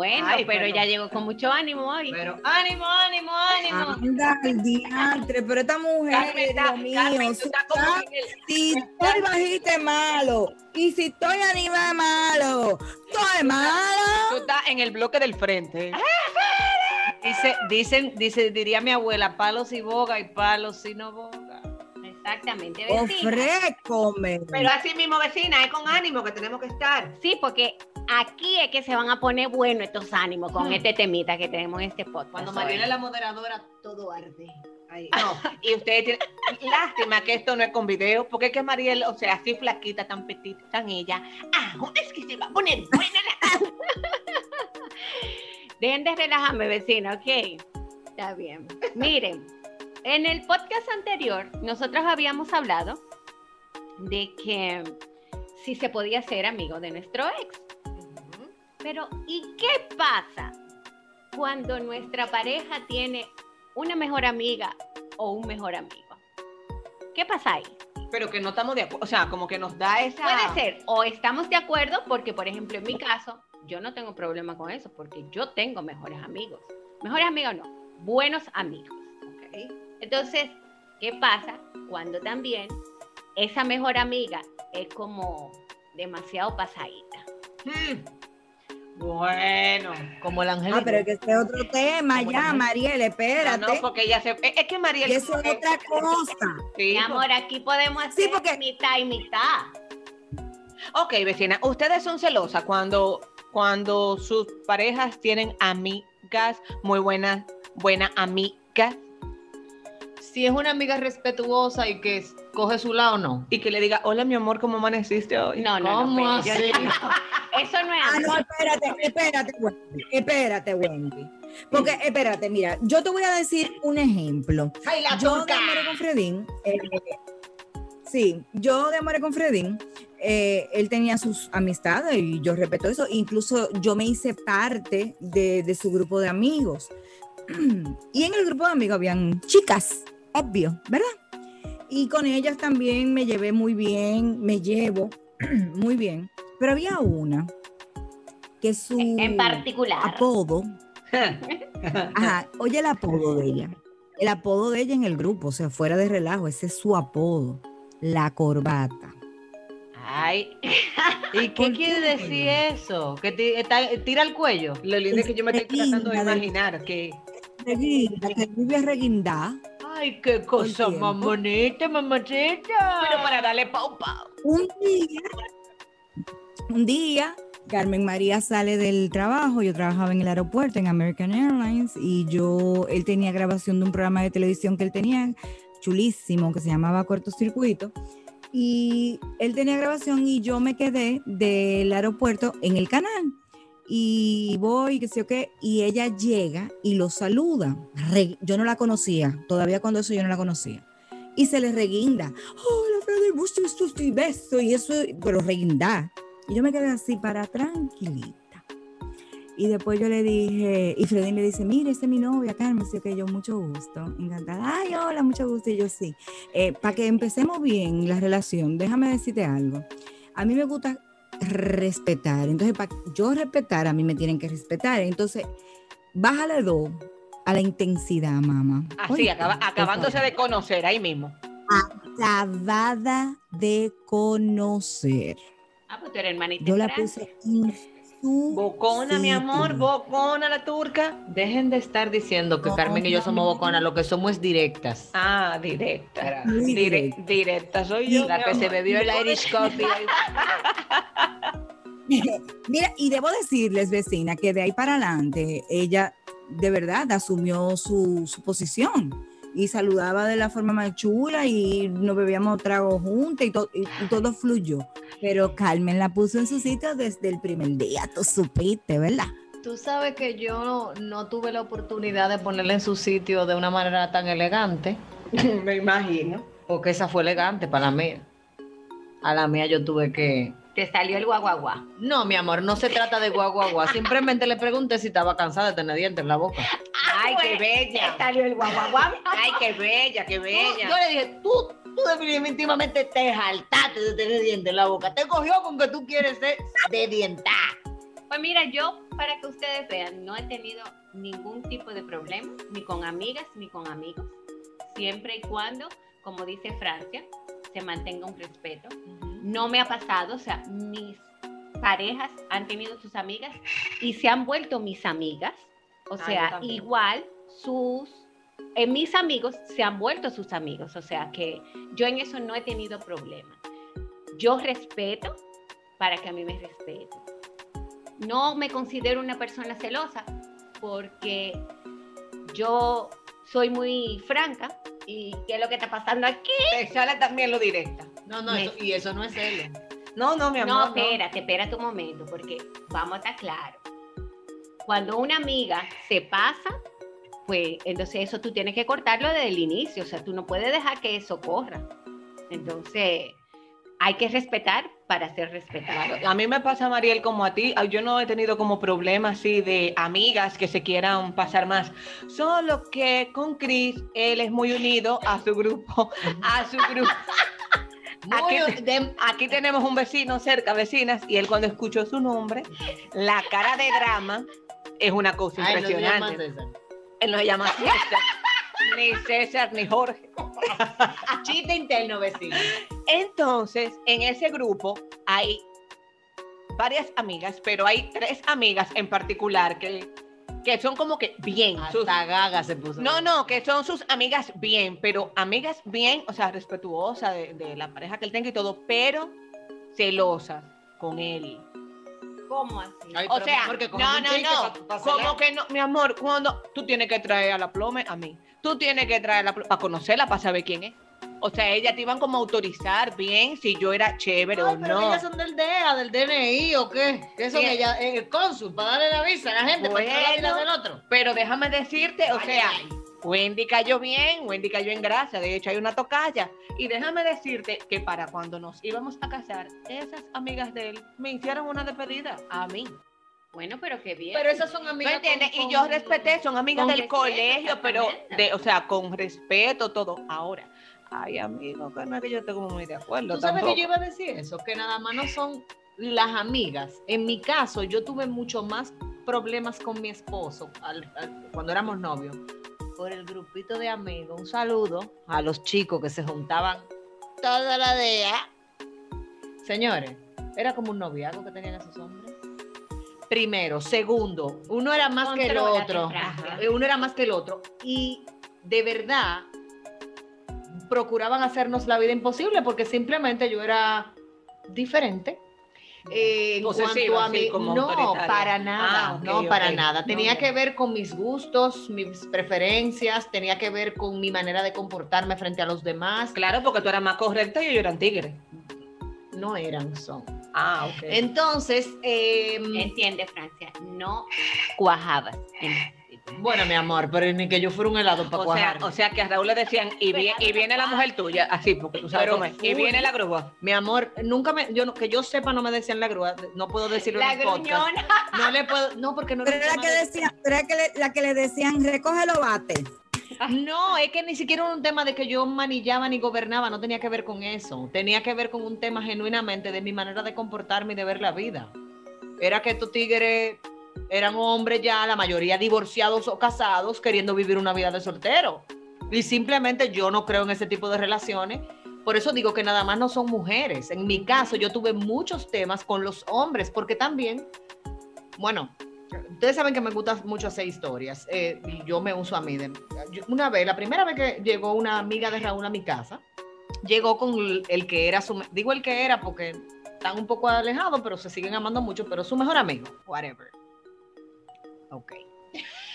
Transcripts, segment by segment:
Bueno, Ay, pero, pero- ella llegó con mucho ánimo hoy. Pero ánimo, ánimo, ánimo. Anda, el diantre, pero esta mujer, Carmen, está- Dios mío, Carmen, tú si estás como está- en el- si estoy bajita es malo, y si estoy arriba es malo, todo es Tú malo. estás en el bloque del frente. Dice, dicen, dice, diría mi abuela, palos y boga y palos y no boga. Exactamente, vecina. Ofrécome. Pero así mismo, vecina, es con ánimo que tenemos que estar. Sí, porque aquí es que se van a poner buenos estos ánimos con Hmm. este temita que tenemos en este podcast. Cuando. Mariela es la moderadora, todo arde. Ahí. No, y ustedes tienen. Lástima que esto no es con video, porque es que Mariel, o sea, así flaquita, tan petita, tan ella. Ah, es que se va a poner buena la. Dejen de relajarme, vecino, ¿ok? Está bien. Miren, en el podcast anterior, nosotros habíamos hablado de que si se podía ser amigo de nuestro ex. Pero, ¿y qué pasa cuando nuestra pareja tiene una mejor amiga o un mejor amigo? ¿Qué pasa ahí? Pero que no estamos de acuerdo, o sea, como que nos da esa. Puede ser, o estamos de acuerdo, porque por ejemplo en mi caso, yo no tengo problema con eso, porque yo tengo mejores amigos. Mejores amigos no, buenos amigos. ¿ok? Entonces, ¿qué pasa cuando también esa mejor amiga es como demasiado pasadita? Hmm. Bueno, como el ángel. Ah, pero es que este es otro tema ya, Mariel, No, espérate. no, porque ella se. Es que Mariel. Y eso es otra cosa. Mi amor, aquí podemos hacer Sí, porque- mitad y mitad. Ok, vecina, ustedes son celosas cuando, cuando sus parejas tienen amigas muy buenas, buenas amigas, Si es una amiga respetuosa y que coge su lado, no. y que le diga, hola mi amor, ¿cómo amaneciste hoy? No, no, ¿Cómo no. así? Eso no es Ah, amor. no, espérate, espérate, Wendy. Espérate, Wendy. Porque, espérate, mira, yo te voy a decir un ejemplo. ¡Ay, la Yo de! Amore con Fredín, eh, sí, yo de Amore con Fredín, eh, él tenía sus amistades y yo respeto eso. Incluso yo me hice parte de, de su grupo de amigos. Y en el grupo de amigos habían chicas, obvio, ¿verdad? Y con ellas también me llevé muy bien, me llevo muy bien. Pero había una que su En particular. apodo, ajá, oye el apodo de ella. El apodo de ella en el grupo, o sea, fuera de relajo, ese es su apodo, la corbata. Ay, ¿Y qué ¿Por quiere decir eso? ¿Que tira el cuello? lo lindo es que yo me estoy tratando de imaginar que... Reguinda, que vive reguindá. Ay, qué cosa más bonita, mamachita. Pero para darle pau pau. Un día, un día, Carmen María sale del trabajo, yo trabajaba en el aeropuerto en American Airlines y yo, él tenía grabación de un programa de televisión que él tenía, chulísimo, que se llamaba Cortocircuito, y él tenía grabación y yo me quedé del aeropuerto en el canal. Y voy, qué sé yo qué, y ella llega y lo saluda. Yo no la conocía, todavía cuando eso yo no la conocía. Y se le reguinda. Hola, Freddy, gusto, gusto y beso. Y eso, pero reguinda. Y yo me quedé así para tranquilita. Y después yo le dije, y Freddy le dice, mire, esta es mi novia, Carmen, sí, que yo, mucho gusto, encantada. Ay, hola, mucho gusto, y yo sí. para que empecemos bien la relación, déjame decirte algo. A mí me gusta respetar, entonces para yo respetar, a mí me tienen que respetar. Entonces, bájale dos a la intensidad, mamá. Así, acaba- acabándose de conocer ahí mismo. Acabada de conocer. Ah, pues tú eres hermanita. Yo la puse en su Bocona, mi amor, bocona la turca. Dejen de estar diciendo que No, Carmen y yo somos no. boconas, lo que somos es directas. Ah, directa. Directa. soy yo. La que se bebió el Irish Coffee. Mira, y debo decirles, vecina, que de ahí para adelante ella de verdad asumió su, su posición y saludaba de la forma más chula y nos bebíamos tragos juntos y, to- y- y todo fluyó. Pero Carmen la puso en su sitio desde el primer día, tú supiste, ¿verdad? Tú sabes que yo no, no tuve la oportunidad de ponerla en su sitio de una manera tan elegante, Me imagino. Porque esa fue elegante para la mía. A la mía yo tuve que... Te salió el guaguaguá. No, mi amor, no se trata de guaguaguá. Simplemente le pregunté si estaba cansada de tener dientes en la boca. Ay, qué Te bella. salió el guaguaguá. Ay, qué bella, qué Yo bella. le dije, tú, tú definitivamente te jaltaste de tener dientes en la boca. Te cogió con que tú quieres ser de dientar. Pues mira, yo, para que ustedes vean, no he tenido ningún tipo de problema, ni con amigas, ni con amigos. Siempre y cuando, como dice Francia, se mantenga un respeto. No me ha pasado, o sea, mis parejas han tenido sus amigas y se han vuelto mis amigas. O Ah, sea, igual sus... eh, mis amigos se han vuelto sus amigos, o sea que yo en eso no he tenido problema. Yo respeto para que a mí me respeten no me considero una persona celosa porque yo soy muy franca y qué es lo que está pasando aquí. Te sale también lo directa. No, no, Me- eso- y eso no es celo. No, no, mi amor. No, espérate, espérate un momento porque vamos a estar claros. Cuando una amiga se pasa, pues entonces eso tú tienes que cortarlo desde el inicio, o sea, tú no puedes dejar que eso corra. Entonces, hay que respetar para ser respetado. A mí me pasa, Mariel, como a ti. Yo no he tenido como problemas así de amigas que se quieran pasar más. Solo que con Chris, él es muy unido a su grupo. A su grupo. Aquí, de- aquí tenemos un vecino cerca, vecinas, y él cuando escuchó su nombre, la cara de drama es una cosa Ay, no impresionante. César. él no se llama César, ni César, ni Jorge. Chiste interno, vecino. Entonces, en ese grupo hay varias amigas, pero hay tres amigas en particular que, que son como que bien. sus- Hasta gaga se puso. no, no, que son sus amigas bien, pero amigas bien, o sea, respetuosas de, de la pareja que él tenga y todo, pero celosas con él. ¿Cómo así? Ay, O sea, no, no, no. pa- Como que no, mi amor, cuando tú tienes que traer a la plome a mí, tú tienes que traer a la plome para conocerla, para saber quién es. O sea, ellas te iban como a autorizar bien si yo era chévere Ay, o pero no. ellas son del DEA, del DNI o qué? ¿Qué son Sí. ellas? El cónsul, para darle la visa a la gente, para entrar a la vida Bueno. del otro. Pero déjame decirte, o Ay, sea, ay. Wendy cayó bien, Wendy cayó en gracia, de hecho hay una tocaya. Y déjame decirte que para cuando nos íbamos a casar, esas amigas de él me hicieron una despedida a mí. Bueno, pero qué bien. Pero esas son ¿Me amigas. entiendes? con- Y yo respeté, son amigas del respeto, colegio, pero, de, o sea, con respeto, todo. Ahora, ay, amigo, que no es que yo esté como muy de acuerdo. ¿Tú sabes tampoco. que yo iba a decir eso? Que nada más no son las amigas. En mi caso, yo tuve mucho más problemas con mi esposo al- al- cuando éramos novios por el grupito de amigos. Un saludo a los chicos que se juntaban toda la día. Señores, era como un noviazgo que tenían esos hombres. Primero, segundo, uno era más que el otro. Ajá. Uno era más que el otro. Y de verdad, procuraban hacernos la vida imposible porque simplemente yo era diferente. Eh, en Posesiva, cuanto a mí, como no, autoritaria. para nada, Ah, no, para nada. Tenía No, que ver con mis gustos, mis preferencias, tenía que ver con mi manera de comportarme frente a los demás. Claro, porque tú eras más correcta y ellos eran tigres. No eran, son. Ah, ok. Entonces, em, Entiende, Francia, no cuajabas. en. Bueno, mi amor, pero ni que yo fuera un helado para o, sea, o sea, que a Raúl le decían, y, vie- y viene la mujer tuya, así, porque tú sabes Pero cómo es. Y viene la grúa. Mi amor, nunca me, yo no- que yo sepa no me decían la grúa, no puedo decirlo La en el podcast. gruñona. No le puedo, no, porque no Pero era la que de- decían, pero era que le- la que le decían, recógelo bate. No, es que ni siquiera era un tema de que yo manillaba ni gobernaba, no tenía que ver con eso. Tenía que ver con un tema genuinamente de mi manera de comportarme y de ver la vida. Era que estos tigres Eran hombres ya, la mayoría divorciados o casados, queriendo vivir una vida de soltero. Y simplemente yo no creo en ese tipo de relaciones. Por eso digo que nada más no son mujeres. En mi caso, yo tuve muchos temas con los hombres, porque también, bueno, ustedes saben que me gusta mucho hacer historias. eh, y yo me uso a mí. de- una vez, la primera vez que llegó una amiga de Raúl a mi casa, llegó con el, que era su, digo el que era porque están un poco alejados, pero se siguen amando mucho, pero su mejor amigo, whatever. Ok.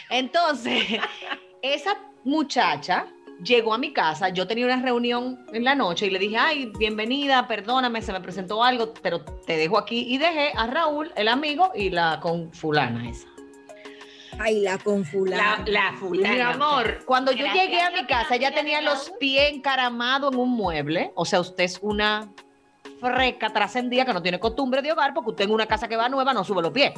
Entonces, esa muchacha llegó a mi casa, yo tenía una reunión en la noche y le dije, ay, bienvenida, perdóname, se me presentó algo, pero te dejo aquí y dejé a Raúl, el amigo, y la con fulana esa. Ay, la con La, fulano. la Mi fulana. amor, cuando yo Gracias, llegué a mi casa, ella tenía los pies encaramados en un mueble. O sea, usted es una freca trascendida que no tiene costumbre de hogar porque usted en una casa que va nueva no sube los pies.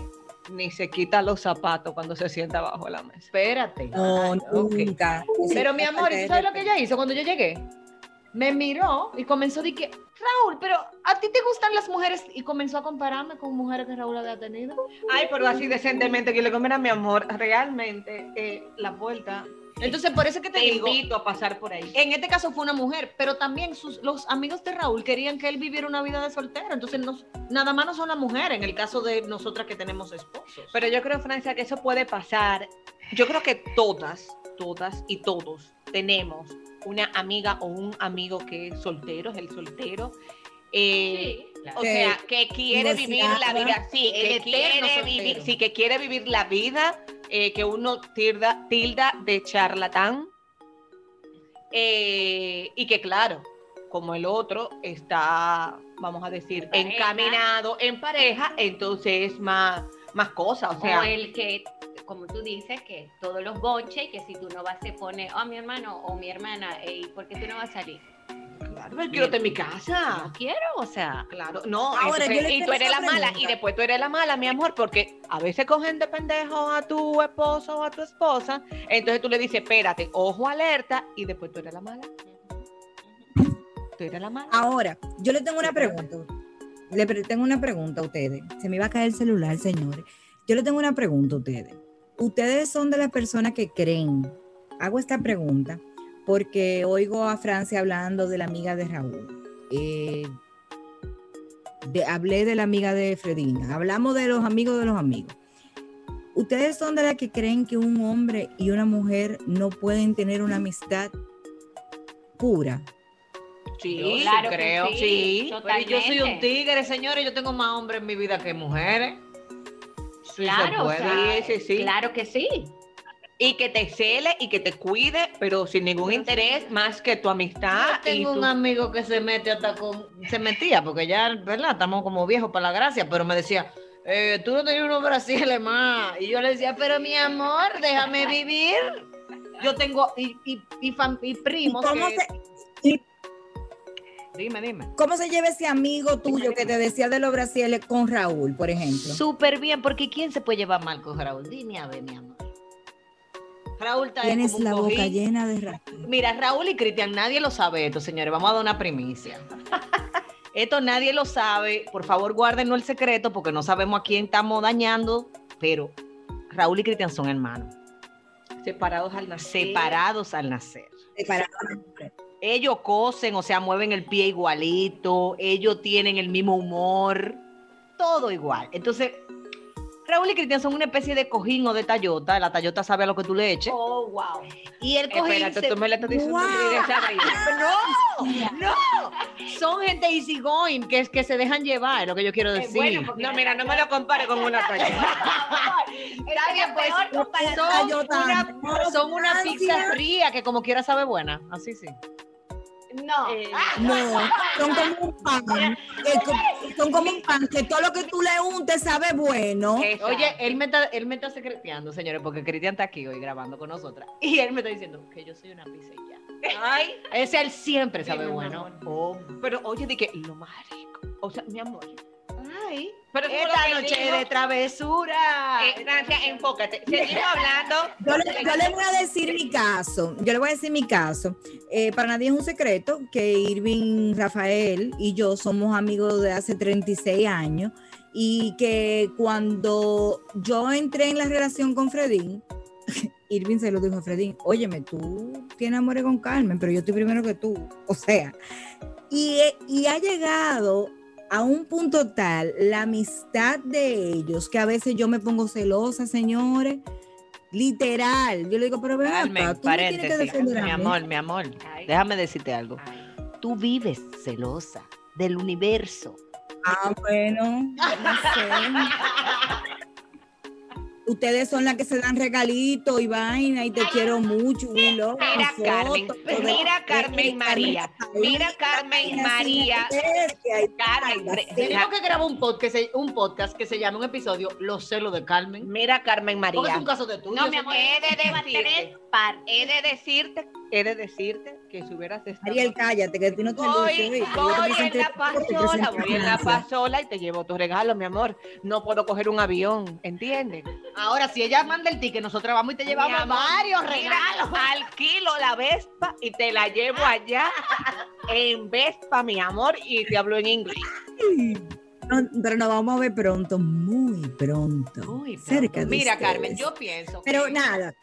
Ni se quita los zapatos cuando se sienta bajo la mesa. Espérate. No, Ok. nunca. Pero mi amor, ¿y tú sabes lo que ella hizo cuando yo llegué? Me miró y comenzó a decir que, Raúl, pero ¿a ti te gustan las mujeres? Y comenzó a compararme con mujeres que Raúl había tenido. Ay, pero así decentemente que le comen a mi amor, realmente eh, la puerta. Entonces, por eso es que te, Te digo, invito a pasar por ahí. En este caso fue una mujer, pero también sus, los amigos de Raúl querían que él viviera una vida de soltero. Entonces, no- nada más no son las mujeres, en el caso de nosotras que tenemos esposos. Pero yo creo, Francia, que eso puede pasar. Yo creo que todas, todas y todos tenemos una amiga o un amigo que es soltero, es el soltero. Eh, O Sí. sea, que quiere vivir la vida, sí, que quiere vivir, sí, que quiere vivir la vida, eh, que uno tilda, tilda de charlatán, eh, y que claro, como el otro está, vamos a decir, En encaminado en pareja, entonces es más, más cosas, o sea, o el que, como tú dices, que todos los boches, que si tú no vas se pone, oh, mi hermano o mi hermana, ¿y por qué tú no vas a salir? Claro, pero quiero estar en mi casa. No quiero, o sea, Claro, no, Ahora, entonces- yo le y tú eres la mala, y después tú eres la mala, mi amor, porque a veces cogen de pendejo a tu esposo o a tu esposa, entonces tú le dices, espérate, ojo alerta, y después tú eres la mala. Tú eres la mala. Ahora, yo le tengo una pregunta. Le pre- tengo una pregunta a ustedes. Se me iba a caer el celular, señores. Yo le tengo una pregunta a ustedes. Ustedes son de las personas que creen. Hago esta pregunta porque oigo a Francia hablando de la amiga de Raúl. Eh, de- hablé de la amiga de Fredina. Hablamos de los amigos de los amigos. ¿Ustedes son de las que creen que un hombre y una mujer no pueden tener una amistad pura? Sí, Claro que creo, sí. sí. Yo- Pero yo soy un tigre, señores. Yo tengo más hombres en mi vida que mujeres. Sí se claro, o puede. sea, Sí, sí, sí. claro que sí. Y que te cele y que te cuide, pero sin ningún interés más que tu amistad. Yo y tengo tu- un amigo que se mete hasta con. Se metía, porque ya, ¿verdad? Estamos como viejos para la gracia, pero me decía. eh, tú no tenías unos brasiles más. Y yo le decía, pero mi amor, déjame vivir. Yo tengo y, y, y, fam- y primos. ¿Cómo que- se, y Dime, dime. ¿Cómo se lleva ese amigo tuyo que te decía de los brasiles con Raúl, por ejemplo? Súper bien, porque ¿quién se puede llevar mal con Raúl? Dime a ver, mi amor. Raúl está Tienes como un la boca cojín. llena de rato. Mira, Raúl y Cristian, nadie lo sabe esto, señores. Vamos a dar una primicia. esto nadie lo sabe. Por favor, guárdenos el secreto porque no sabemos a quién estamos dañando. Pero Raúl y Cristian son hermanos, separados al nacer. separados al nacer. Separados. Ellos cosen, o sea, mueven el pie igualito. Ellos tienen el mismo humor. Todo igual. Entonces, Raúl y Cristian son una especie de cojín o de tallota. La tallota sabe a lo que tú le eches. Oh, wow. Y el cojín. Espérate, se- tú me estás diciendo Wow. No, no. Son gente easy going que, es- que se dejan llevar, es lo que yo quiero decir. bueno, porque- No, mira, no me lo compare con una talla. Está bien, pues, son Tallota. una, son una pizza fría que como quiera sabe buena. Así sí. No. Eh, No, son como un pan. que co- son como un pan que todo lo que tú le untes sabe bueno. Exacto. Oye, él me está, él me está secreteando, señores, porque Cristian está aquí hoy grabando con nosotras. Y él me está diciendo que yo soy una ya. Ay, Ese él siempre sabe bueno. Oh. pero oye, di que lo más rico. O sea, mi amor. Ay, pero Esta noche dijo. de travesura. Eh, Francia, enfócate. Seguimos hablando. Yo le, yo le voy a decir mi caso. Yo le voy a decir mi caso. Eh, para nadie es un secreto que Irving Rafael y yo somos amigos de hace 36 años Y que cuando yo entré en la relación con Fredín, Irving se lo dijo a Fredín, óyeme, tú tienes amores con Carmen, pero yo estoy primero que tú. O sea, y, y ha llegado a un punto tal la amistad de ellos que a veces yo me pongo celosa, señores. Literal. Yo le digo, pero acá, tú me tienes que paréntesis. defender Mi a mí. amor, mi amor, déjame decirte algo. Tú vives celosa del universo. Ah, bueno, no sé. Ustedes son las que se dan regalitos y vaina y te quiero mucho. y loco, Mira, Carmen, todo mira, de- Carmen María, mira, Carmen María. Carmen, Tenemos que grabar un podcast, que se- un podcast que se llame un episodio Los celos de Carmen. mira, Carmen María. es un caso de tuyo. No, mi amor, He de he de decirte, he de decirte que si hubieras estado Ariel, cállate, que ti no te Voy, voy presenté en la pasola, voy en la pasola y te llevo tu regalo, mi amor. No puedo coger un avión, ¿entiendes? Ahora, si ella manda el ticket, nosotros vamos y te llevamos amor, varios mira, regalos. Alquilo la Vespa y te la llevo allá en Vespa, mi amor, y te hablo en inglés. No, pero nos vamos a ver pronto, muy pronto. Muy cerca de Mira, ustedes. Carmen, yo pienso. Pero que- nada.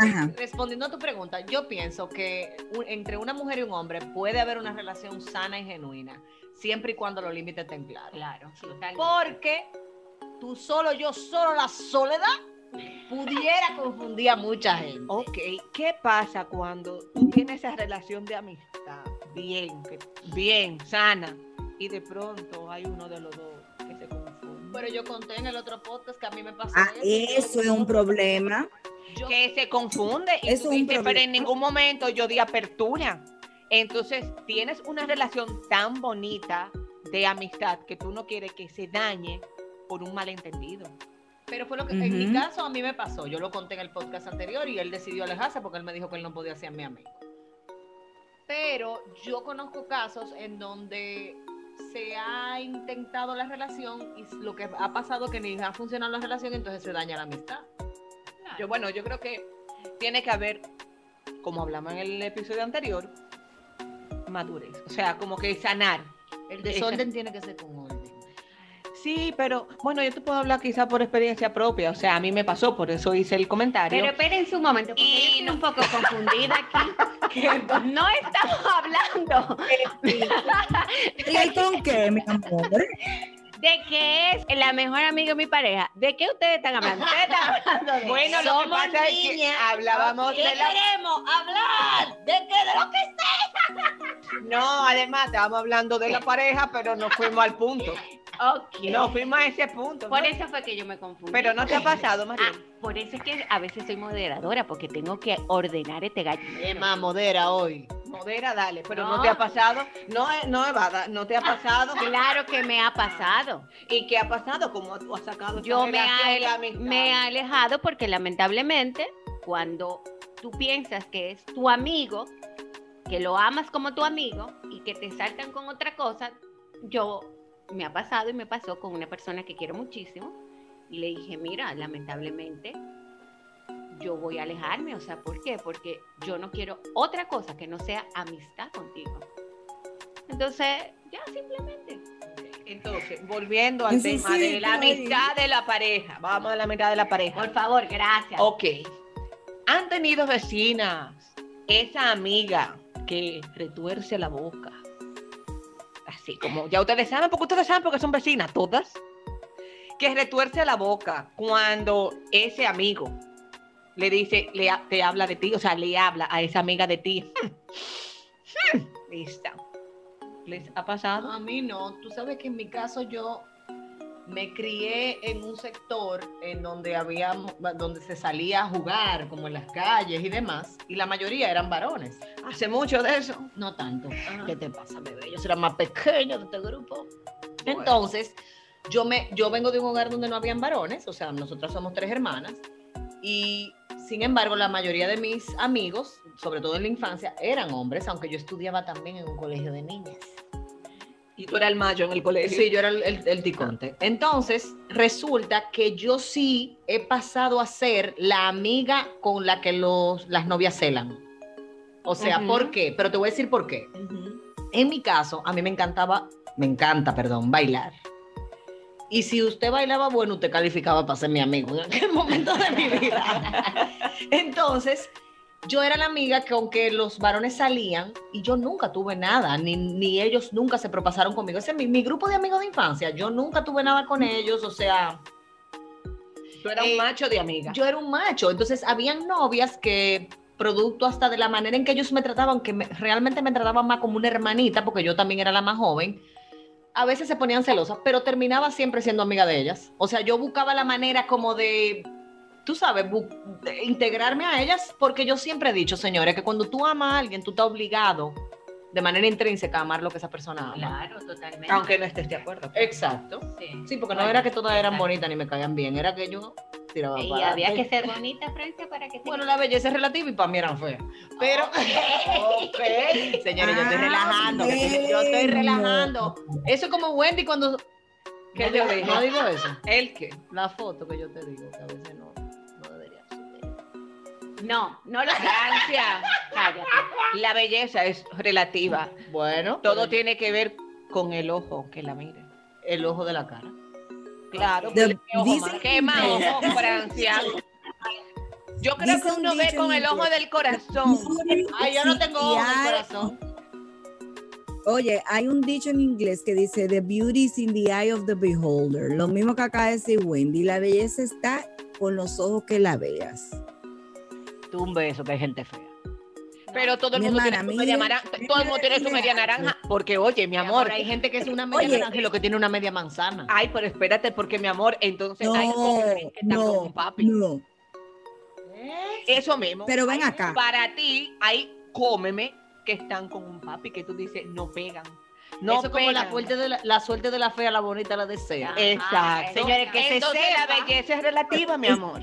Ajá. Respondiendo a tu pregunta, yo pienso que un- entre una mujer y un hombre puede haber una relación sana y genuina, siempre y cuando los límites estén claros. Claro, totalmente. Porque tú solo, yo solo, la soledad pudiera confundir a mucha gente. Ok, ¿qué pasa cuando tú tienes esa relación de amistad bien, bien, sana, y de pronto hay uno de los dos que se confunde? Pero yo conté en el otro podcast que a mí me pasó. Ah, eso. eso es un problema. Yo- que se confunde y tú dices, pero en ningún momento yo di apertura. Entonces, tienes una relación tan bonita de amistad que tú no quieres que se dañe por un malentendido. Pero fue lo que en mi caso a mí me pasó. Yo lo conté en el podcast anterior y él decidió alejarse porque él me dijo que él no podía ser mi amigo. Pero yo conozco casos en donde se ha intentado la relación y lo que ha pasado es que ni ha funcionado la relación, entonces se daña la amistad. Yo, bueno, yo creo que tiene que haber, como hablamos en el episodio anterior, madurez. O sea, como que sanar. El desorden tiene que ser con orden. Sí, pero bueno, yo te puedo hablar quizá por experiencia propia. O sea, a mí me pasó, por eso hice el comentario. Pero espérense un momento, porque Y yo estoy un poco confundida aquí. No estamos hablando ¿Y con qué, mi amor? De que es la mejor amiga de mi pareja. ¿De qué ustedes están hablando? Ustedes están hablando de Bueno, lo que pasa es que hablábamos ¿Qué de la... queremos hablar? ¿De qué? De lo que No, además estábamos hablando de la pareja, pero no fuimos al punto. Ok. No fuimos a ese punto. Por ¿no? eso fue que yo me confundí. Pero no te ha pasado, María. Ah, por eso es que a veces soy moderadora, porque tengo que ordenar este gallo. Emma, modera hoy. Modera, dale, pero no. No. te ha pasado. No, eh, no, Evada, no te ha pasado. Claro que me ha pasado. ¿Y qué ha pasado? ¿Cómo has sacado Yo me ha, me he alejado porque lamentablemente cuando tú piensas que es tu amigo, que lo amas como tu amigo y que te saltan con otra cosa, yo me ha pasado y me pasó con una persona que quiero muchísimo y le dije, mira, lamentablemente yo voy a alejarme, o sea, ¿por qué? Porque yo no quiero otra cosa que no sea amistad contigo. Entonces, ya simplemente. Entonces, volviendo al tema sí, de la amistad de la pareja. Vamos a la mitad de la pareja. Por favor, gracias. Ok. Han tenido vecinas, esa amiga que retuerce la boca. Así como, ya ustedes saben, porque ustedes saben porque son vecinas, todas. Que retuerce la boca cuando ese amigo le dice, le, te habla de ti, o sea, le habla a esa amiga de ti. Lista. ¿Les ha pasado? A mí no. Tú sabes que en mi caso yo me crié en un sector en donde había, donde se salía a jugar, como en las calles y demás, y la mayoría eran varones. Hace mucho de eso. No tanto. ¿Qué te pasa, bebé? Yo la más pequeña de este grupo. Entonces, yo, me, yo vengo de un hogar donde no habían varones, o sea, nosotras somos tres hermanas, y sin embargo, la mayoría de mis amigos, sobre todo en la infancia, eran hombres, aunque yo estudiaba también en un colegio de niñas. Y tú eras el mayo en el colegio. Sí, yo era el, el- el ticonte. Entonces, resulta que yo sí he pasado a ser la amiga con la que los, las novias celan. O sea. ¿por qué? Pero te voy a decir por qué. En mi caso, a mí me encantaba, me encanta, perdón, bailar. Y si usted bailaba bueno, usted calificaba para ser mi amigo en aquel momento de mi vida. Entonces, yo era la amiga que aunque los varones salían, y yo nunca tuve nada, ni, ni ellos nunca se propasaron conmigo. Ese es mi, mi grupo de amigos de infancia. Yo nunca tuve nada con ellos, o sea, Tú eras Eh, un macho de amiga. yo era un macho. Entonces, habían novias que, producto hasta de la manera en que ellos me trataban, que me- realmente me trataban más como una hermanita, porque yo también era la más joven, a veces se ponían celosas, pero terminaba siempre siendo amiga de ellas. O sea, yo buscaba la manera como de, tú sabes, de integrarme a ellas, porque yo siempre he dicho, señores, que cuando tú amas a alguien, tú estás obligado de manera intrínseca a amar lo que esa persona ama. Claro, totalmente. Aunque no estés de acuerdo. Exacto. Sí. Sí, porque no era que todas eran bonitas ni me caían bien, era que yo tiraba Y para había que ser bonita, Francia, para que Bueno, la belleza es relativa y para mí eran feas. Pero, señores, yo estoy Ah, relajando. yo estoy relajando. Eso es como Wendy cuando. ¿Qué no, yo digo- dije? no digo eso. ¿El qué? La foto que yo te digo, que a veces no, no. No, no lo Francia. Cállate. La belleza es relativa. Bueno, Todo tiene que ver con el ojo que la mire. el ojo de la cara. Claro. ¿Qué ojo dicen-? ¿Qué más ojo, Francia? Yo creo que un uno ve con el ojo del corazón. Ay, yo no tengo ojo en el hay- corazón. Oye, hay un dicho en inglés que dice The beauty is in the eye of the beholder. Lo mismo que acaba de decir Wendy. La belleza está con los ojos que la veas. Tú un beso, que hay gente fea. Pero todo el Mi mundo hermana, tiene su media naranja. Todo el mundo tiene su media naranja. Porque, oye, mi amor. Hay gente que es una media Oye. naranja y lo que tiene una media manzana. Ay, pero espérate, porque mi amor, entonces No, hay que están con no, un papi. no. Eso mismo. Pero ven Hay- acá. Para ti, hay cómeme que están con un papi que tú dices no pegan. No Eso es como la pegan. suerte, de la, la suerte de la fea, la bonita la desea. Exacto. Señores, que se Entonces, sepa. la belleza es relativa, mi amor.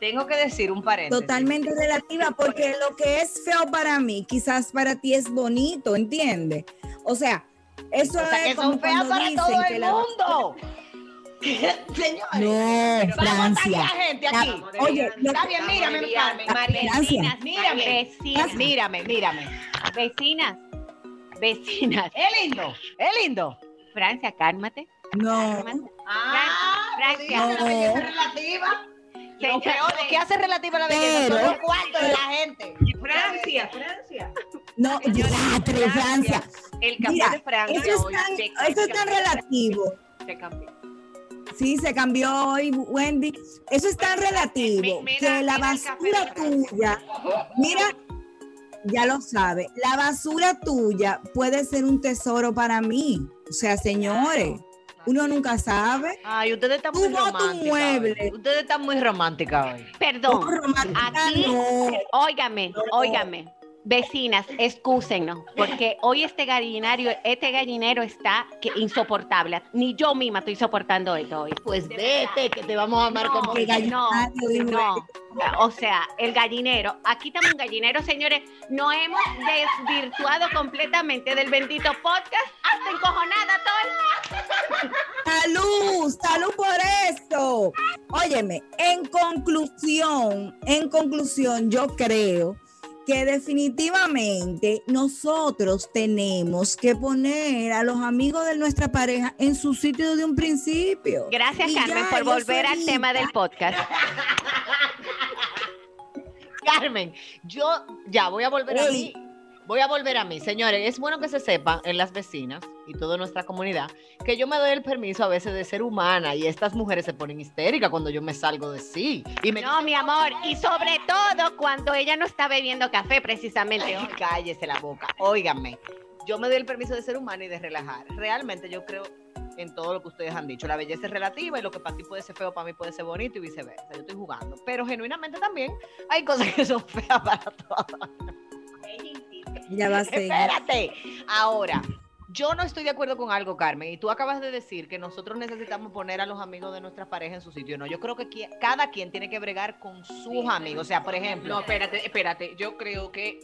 Tengo que decir un paréntesis. Totalmente relativa, porque lo que es feo para mí, quizás para ti es bonito, ¿entiendes? O sea, eso O sea, es que como son feas para dicen todo que el la- mundo. Señores. No, Vamos a Francia. la gente La- aquí. oye, lo Está que- bien, mírame, Carmen. Francia. Mírame, Vecinas, mírame, mírame. vecinas, vecinas. Es lindo, es lindo. Francia, cálmate. no, cálmate. Ah, Francia. dice que la belleza relativa. Lo Señor, peor, lo que hace relativa la belleza son Pero- los cuartos de la gente. Francia, Francia. no, diatre, Francia. El café Mira, de Francia Eso es tan, eso es tan relativo. se cambió. Sí, se cambió hoy, Wendy. Eso es tan relativo mira, que la basura Francia. tuya, mira, ya lo sabe, la basura tuya puede ser un tesoro para mí. O sea, señores, uno nunca sabe. Ay, ustedes están muy románticas. Ustedes están muy románticas hoy. Perdón. No, romántica, Aquí, no. óigame, óigame. Vecinas, excúsennos, porque hoy este gallinario, este gallinero está que insoportable. Ni yo misma estoy soportando esto hoy. Pues vete, que te vamos a amar No, como El no, no. O sea, el gallinero. Aquí estamos un gallinero, señores. No hemos desvirtuado completamente del bendito podcast. Hasta encojonada, Tol. Salud, salud por esto. Óyeme, en conclusión, en conclusión, yo creo que definitivamente nosotros tenemos que poner a los amigos de nuestra pareja en su sitio de un principio. Gracias, Y Carmen, ya, por volver al tema del podcast. Carmen, yo ya voy a volver a mí. Voy a volver a mí. Señores, es bueno que se sepa en las vecinas y toda nuestra comunidad que yo me doy el permiso a veces de ser humana y estas mujeres se ponen histéricas cuando yo me salgo de sí. Y me No, mi amor, y sobre todo cuando ella no está bebiendo café, precisamente. hoy. cállese la boca. Óiganme, yo me doy el permiso de ser humana y de relajar. Realmente yo creo en todo lo que ustedes han dicho. La belleza es relativa y lo que para ti puede ser feo, para mí puede ser bonito y viceversa. Yo estoy jugando. Pero genuinamente también hay cosas que son feas para todas. Ya va a ser. Espérate. Ahora, yo no estoy de acuerdo con algo, Carmen, y tú acabas de decir que nosotros necesitamos poner a los amigos de nuestra pareja en su sitio. No, yo creo que qui- cada quien tiene que bregar con sus amigos. O sea, por ejemplo, No, espérate, espérate. Yo creo que,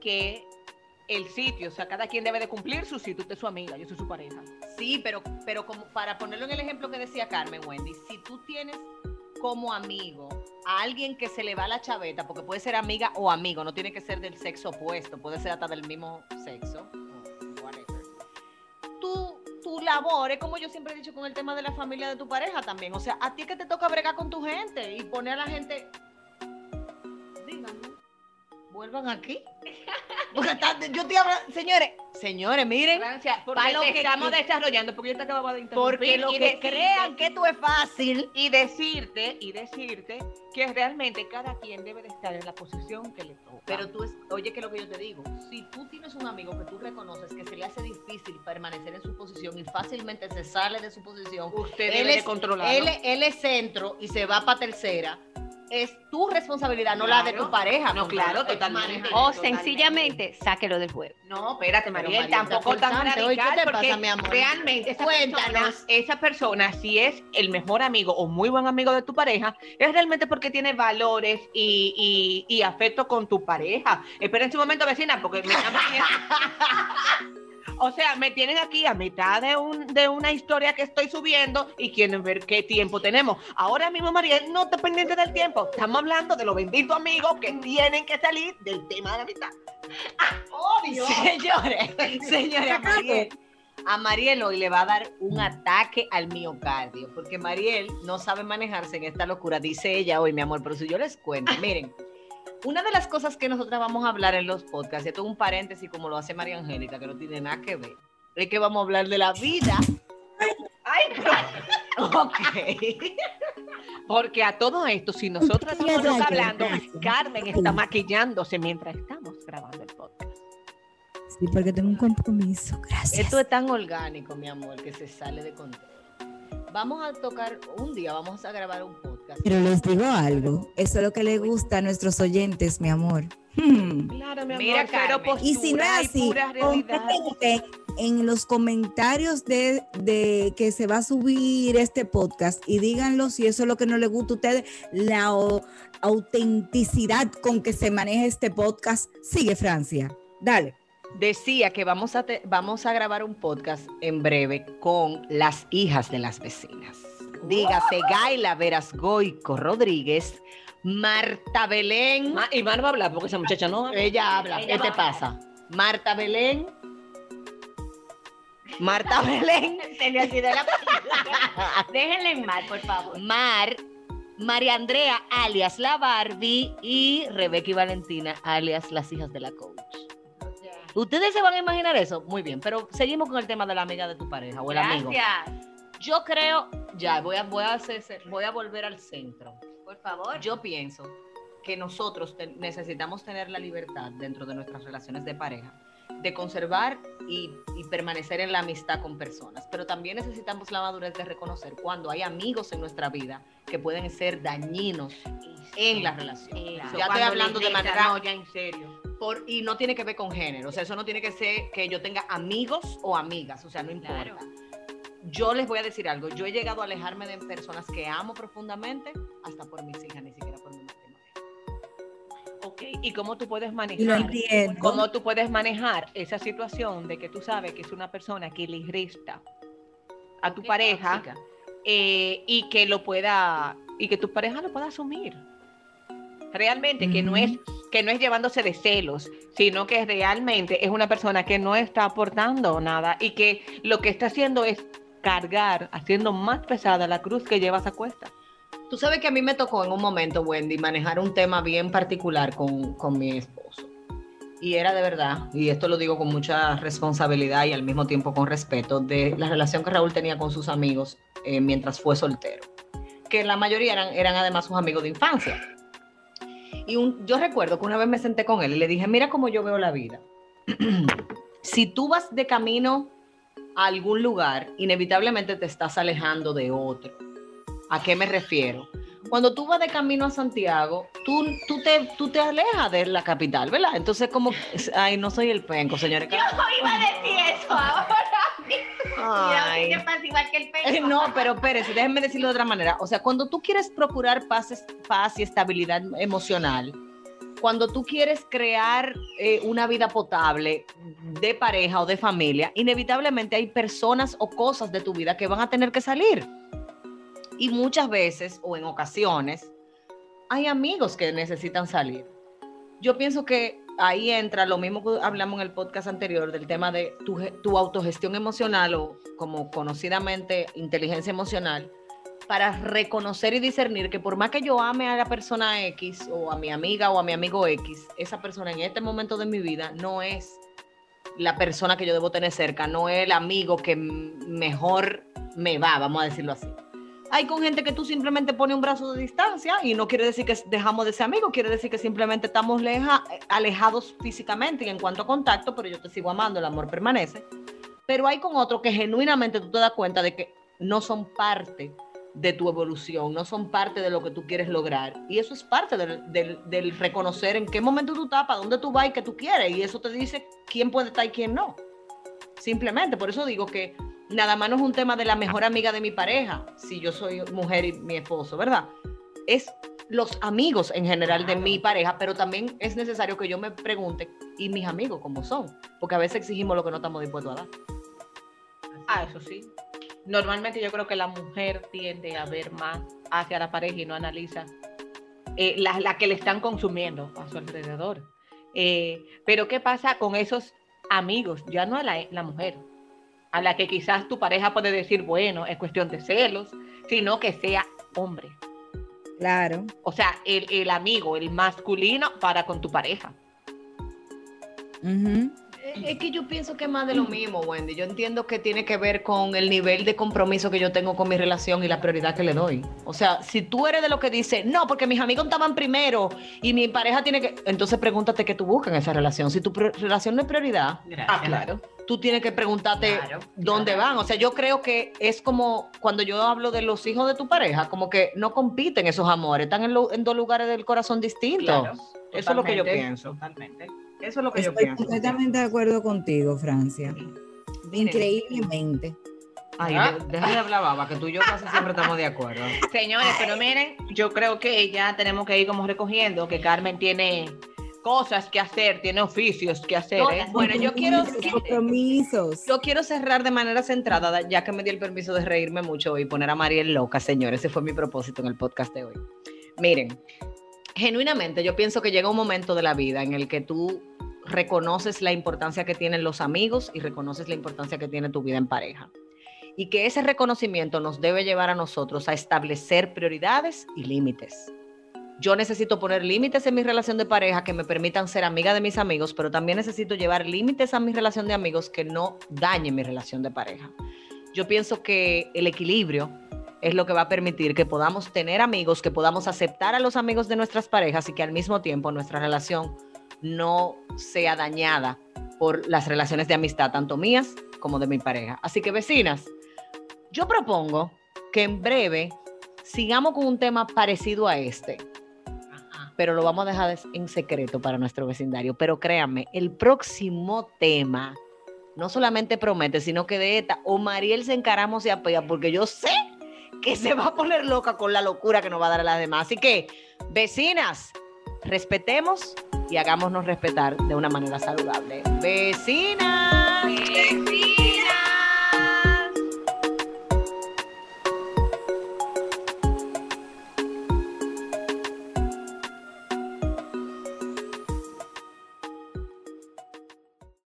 que el sitio, o sea, cada quien debe de cumplir su sitio. Usted es su amiga, yo soy su pareja. Sí, pero, pero como para ponerlo en el ejemplo que decía Carmen, Wendy, si tú tienes como amigo a alguien que se le va la chaveta, porque puede ser amiga o amigo, no tiene que ser del sexo opuesto, puede ser hasta del mismo sexo, tú su labor, es como yo siempre he dicho con el tema de la familia de tu pareja también. O sea, a ti que te toca bregar con tu gente y poner a la gente. Díganme, vuelvan aquí. Porque está- yo estoy hablando, señores, señores, miren, Francia, porque Pa' lo que estamos desarrollando, porque yo te acababa de interrumpir. porque lo y que decirte- crean que esto es fácil. y decirte, y decirte que realmente cada quien debe de estar en la posición que le toca. Pero tú, es, oye, que lo que yo te digo, si tú tienes un amigo que tú reconoces que se le hace difícil permanecer en su posición y fácilmente se sale de su posición, usted él debe de es, controlarlo. él, él es centro y se va para tercera, es tu responsabilidad, no la de tu pareja. No, claro, totalmente. O Totalmente. sencillamente, sáquelo del juego. No, espérate, Mariel, Mariel, tampoco tan pulsante. Hoy, ¿qué radical, te porque pasa, mi amor? realmente esa Cuéntanos. persona, esa persona, si es el mejor amigo o muy buen amigo de tu pareja, es realmente porque tiene valores y, y, y afecto con tu pareja. Esperen un momento, vecina, porque me están metiendo- O sea, me tienen aquí a mitad de, un, de una historia que estoy subiendo y quieren ver qué tiempo tenemos. Ahora mismo, Mariel, no está pendiente del tiempo. Estamos hablando de los benditos amigos que tienen que salir del tema de la mitad. Señores, señores, a Mariel, a Mariel hoy le va a dar un ataque al miocardio, porque Mariel no sabe manejarse en esta locura, dice ella hoy, mi amor, pero si yo les cuento, miren, una de las cosas que nosotras vamos a hablar en los podcasts, y esto es un paréntesis como lo hace María Angélica, que no tiene nada que ver, es que vamos a hablar de la vida. Ay, pero Ok. Porque a todo esto, si nosotros estamos hablando. Carmen está maquillándose mientras estamos grabando el podcast. Sí, porque tengo un compromiso. Gracias. Esto es tan orgánico, mi amor, que se sale de control. Vamos a tocar, un día vamos a grabar un podcast. Pero les digo algo, eso es lo que le gusta a nuestros oyentes, mi amor. Hmm. Claro, mi Mira, amor, cero Carmen. Y si no postura es así, en los comentarios de, de que se va a subir este podcast y díganlo si eso es lo que no les gusta a ustedes, la o- autenticidad con que se maneja este podcast. Sigue Francia, dale. Decía que vamos a, te- vamos a grabar un podcast en breve con las hijas de las vecinas. Dígase Gaila Verasgoico Rodríguez, Marta Belén. Ma- y Mar va a hablar porque esa muchacha no habla. Ella habla. Ella ¿Qué te pasa? Marta Belén. Marta Belén. Se le olvidó la. Déjenle en mal, por favor. Mar, María Andrea, alias la Barbie, y Rebeca y Valentina, alias las hijas de la coach. ¿Ustedes se van a imaginar eso? Muy bien, pero seguimos con el tema de la amiga de tu pareja o el amigo. Gracias. Yo creo, ya, voy a, voy a, hacer- voy a volver al centro. Por favor. Yo pienso que nosotros te- necesitamos tener la libertad dentro de nuestras relaciones de pareja de conservar y, y permanecer en la amistad con personas, pero también necesitamos la madurez de reconocer cuando hay amigos en nuestra vida que pueden ser dañinos en la relación. Ya estoy hablando de manera No, ya en serio. Por, y no tiene que ver con género, o sea, eso no tiene que ser que yo tenga amigos o amigas, o sea, no importa. Claro. Yo les voy a decir algo, yo he llegado a alejarme de personas que amo profundamente, hasta por mis hijas, ni siquiera por mi matrimonio. Ok, ¿y cómo tú puedes manejar? entiendo. ¿Cómo tú puedes manejar esa situación de que tú sabes que es una persona que le resta a tu pareja eh, y que lo pueda y que tu pareja lo pueda asumir? Realmente que no es que no es llevándose de celos, sino que realmente es una persona que no está aportando nada y que lo que está haciendo es cargar, haciendo más pesada la cruz que llevas a cuesta. Tú sabes que a mí me tocó en un momento, Wendy, manejar un tema bien particular con, con mi esposo. Y era de verdad, y esto lo digo con mucha responsabilidad y al mismo tiempo con respeto, de la relación que Raúl tenía con sus amigos eh, mientras fue soltero. Que la mayoría eran, eran además sus amigos de infancia. Y un- yo recuerdo que una vez me senté con él y le dije, mira cómo yo veo la vida. si tú vas de camino a algún lugar, inevitablemente te estás alejando de otro. ¿A qué me refiero? Cuando tú vas de camino a Santiago, tú, tú, te, tú te alejas de la capital, ¿verdad? Entonces, como, ay, no soy el penco, señores. Yo iba a decir eso ahora. Ay. Mira, ¿qué pasa igual que el Eh, pecho? No, pero espérense, déjenme decirlo de otra manera. O sea, cuando tú quieres procurar paz, paz y estabilidad emocional, cuando tú quieres crear eh, una vida potable de pareja o de familia, inevitablemente hay personas o cosas de tu vida que van a tener que salir. Y muchas veces, o en ocasiones, hay amigos que necesitan salir. Yo pienso que ahí entra lo mismo que hablamos en el podcast anterior del tema de tu, ge- tu autogestión emocional o como conocidamente inteligencia emocional para reconocer y discernir que por más que yo ame a la persona X o a mi amiga o a mi amigo X, esa persona en este momento de mi vida no es la persona que yo debo tener cerca, no es el amigo que mejor me va, vamos a decirlo así. Hay con gente que tú simplemente pones un brazo de distancia y no quiere decir que dejamos de ser amigos, quiere decir que simplemente estamos leja- alejados físicamente y en cuanto a contacto, pero yo te sigo amando, el amor permanece. Pero hay con otros que genuinamente tú te das cuenta de que no son parte de tu evolución, no son parte de lo que tú quieres lograr. Y eso es parte del, del- del reconocer en qué momento tú estás, para dónde tú vas y qué tú quieres. Y eso te dice quién puede estar y quién no. Simplemente, por eso digo que nada más no es un tema de la mejor amiga de mi pareja, si yo soy mujer y mi esposo, ¿verdad? Es los amigos en general de mi pareja, pero también es necesario que yo me pregunte, ¿y mis amigos cómo son? Porque a veces exigimos lo que no estamos dispuestos a dar. Ah, eso sí. Normalmente yo creo que la mujer tiende a ver más hacia la pareja y no analiza eh, la, la que le están consumiendo a su alrededor. Eh, pero ¿qué pasa con esos amigos? Ya no a la, la mujer, a la que quizás tu pareja puede decir, bueno, es cuestión de celos, sino que sea hombre. Claro. O sea, el, el amigo, el masculino para con tu pareja. Es que yo pienso que es más de lo mismo, Wendy. Yo entiendo que tiene que ver con el nivel de compromiso que yo tengo con mi relación y la prioridad que le doy. O sea, si tú eres de lo que dice, no, porque mis amigos estaban primero y mi pareja tiene que. Entonces pregúntate qué tú buscas en esa relación. Si tu relación no es prioridad, Ah, claro. Tú tienes que preguntarte Claro, dónde van. O sea, yo creo que es como cuando yo hablo de los hijos de tu pareja, como que no compiten esos amores, están en, lo- en dos lugares del corazón distintos. Claro, Eso es lo que yo pienso. Totalmente. Eso es lo que yo Estoy pienso. completamente de acuerdo contigo, Francia. Increíblemente. Ay, Ah. de hablar, baba, que tú y yo casi siempre estamos de acuerdo. Señores, pero miren, yo creo que ya tenemos que ir como recogiendo, que Carmen tiene cosas que hacer, tiene oficios que hacer. ¿eh? Bueno, yo quiero, Compromisos. yo quiero cerrar de manera centrada, ya que me di el permiso de reírme mucho y poner a Mariel loca, señores. Ese fue mi propósito en el podcast de hoy. Miren, genuinamente yo pienso que llega un momento de la vida en el que tú reconoces la importancia que tienen los amigos y reconoces la importancia que tiene tu vida en pareja. Y que ese reconocimiento nos debe llevar a nosotros a establecer prioridades y límites. Yo necesito poner límites en mi relación de pareja que me permitan ser amiga de mis amigos, pero también necesito llevar límites a mi relación de amigos que no dañen mi relación de pareja. Yo pienso que el equilibrio es lo que va a permitir que podamos tener amigos, que podamos aceptar a los amigos de nuestras parejas y que al mismo tiempo nuestra relación no sea dañada por las relaciones de amistad, tanto mías como de mi pareja. Así que vecinas, yo propongo que en breve sigamos con un tema parecido a este, pero lo vamos a dejar en secreto para nuestro vecindario. Pero créanme, el próximo tema no solamente promete, sino que de esta o Mariel se encaramos y apea, porque yo sé que se va a poner loca con la locura que nos va a dar a las demás. Así que, vecinas, respetemos y hagámonos respetar de una manera saludable. Vecinas.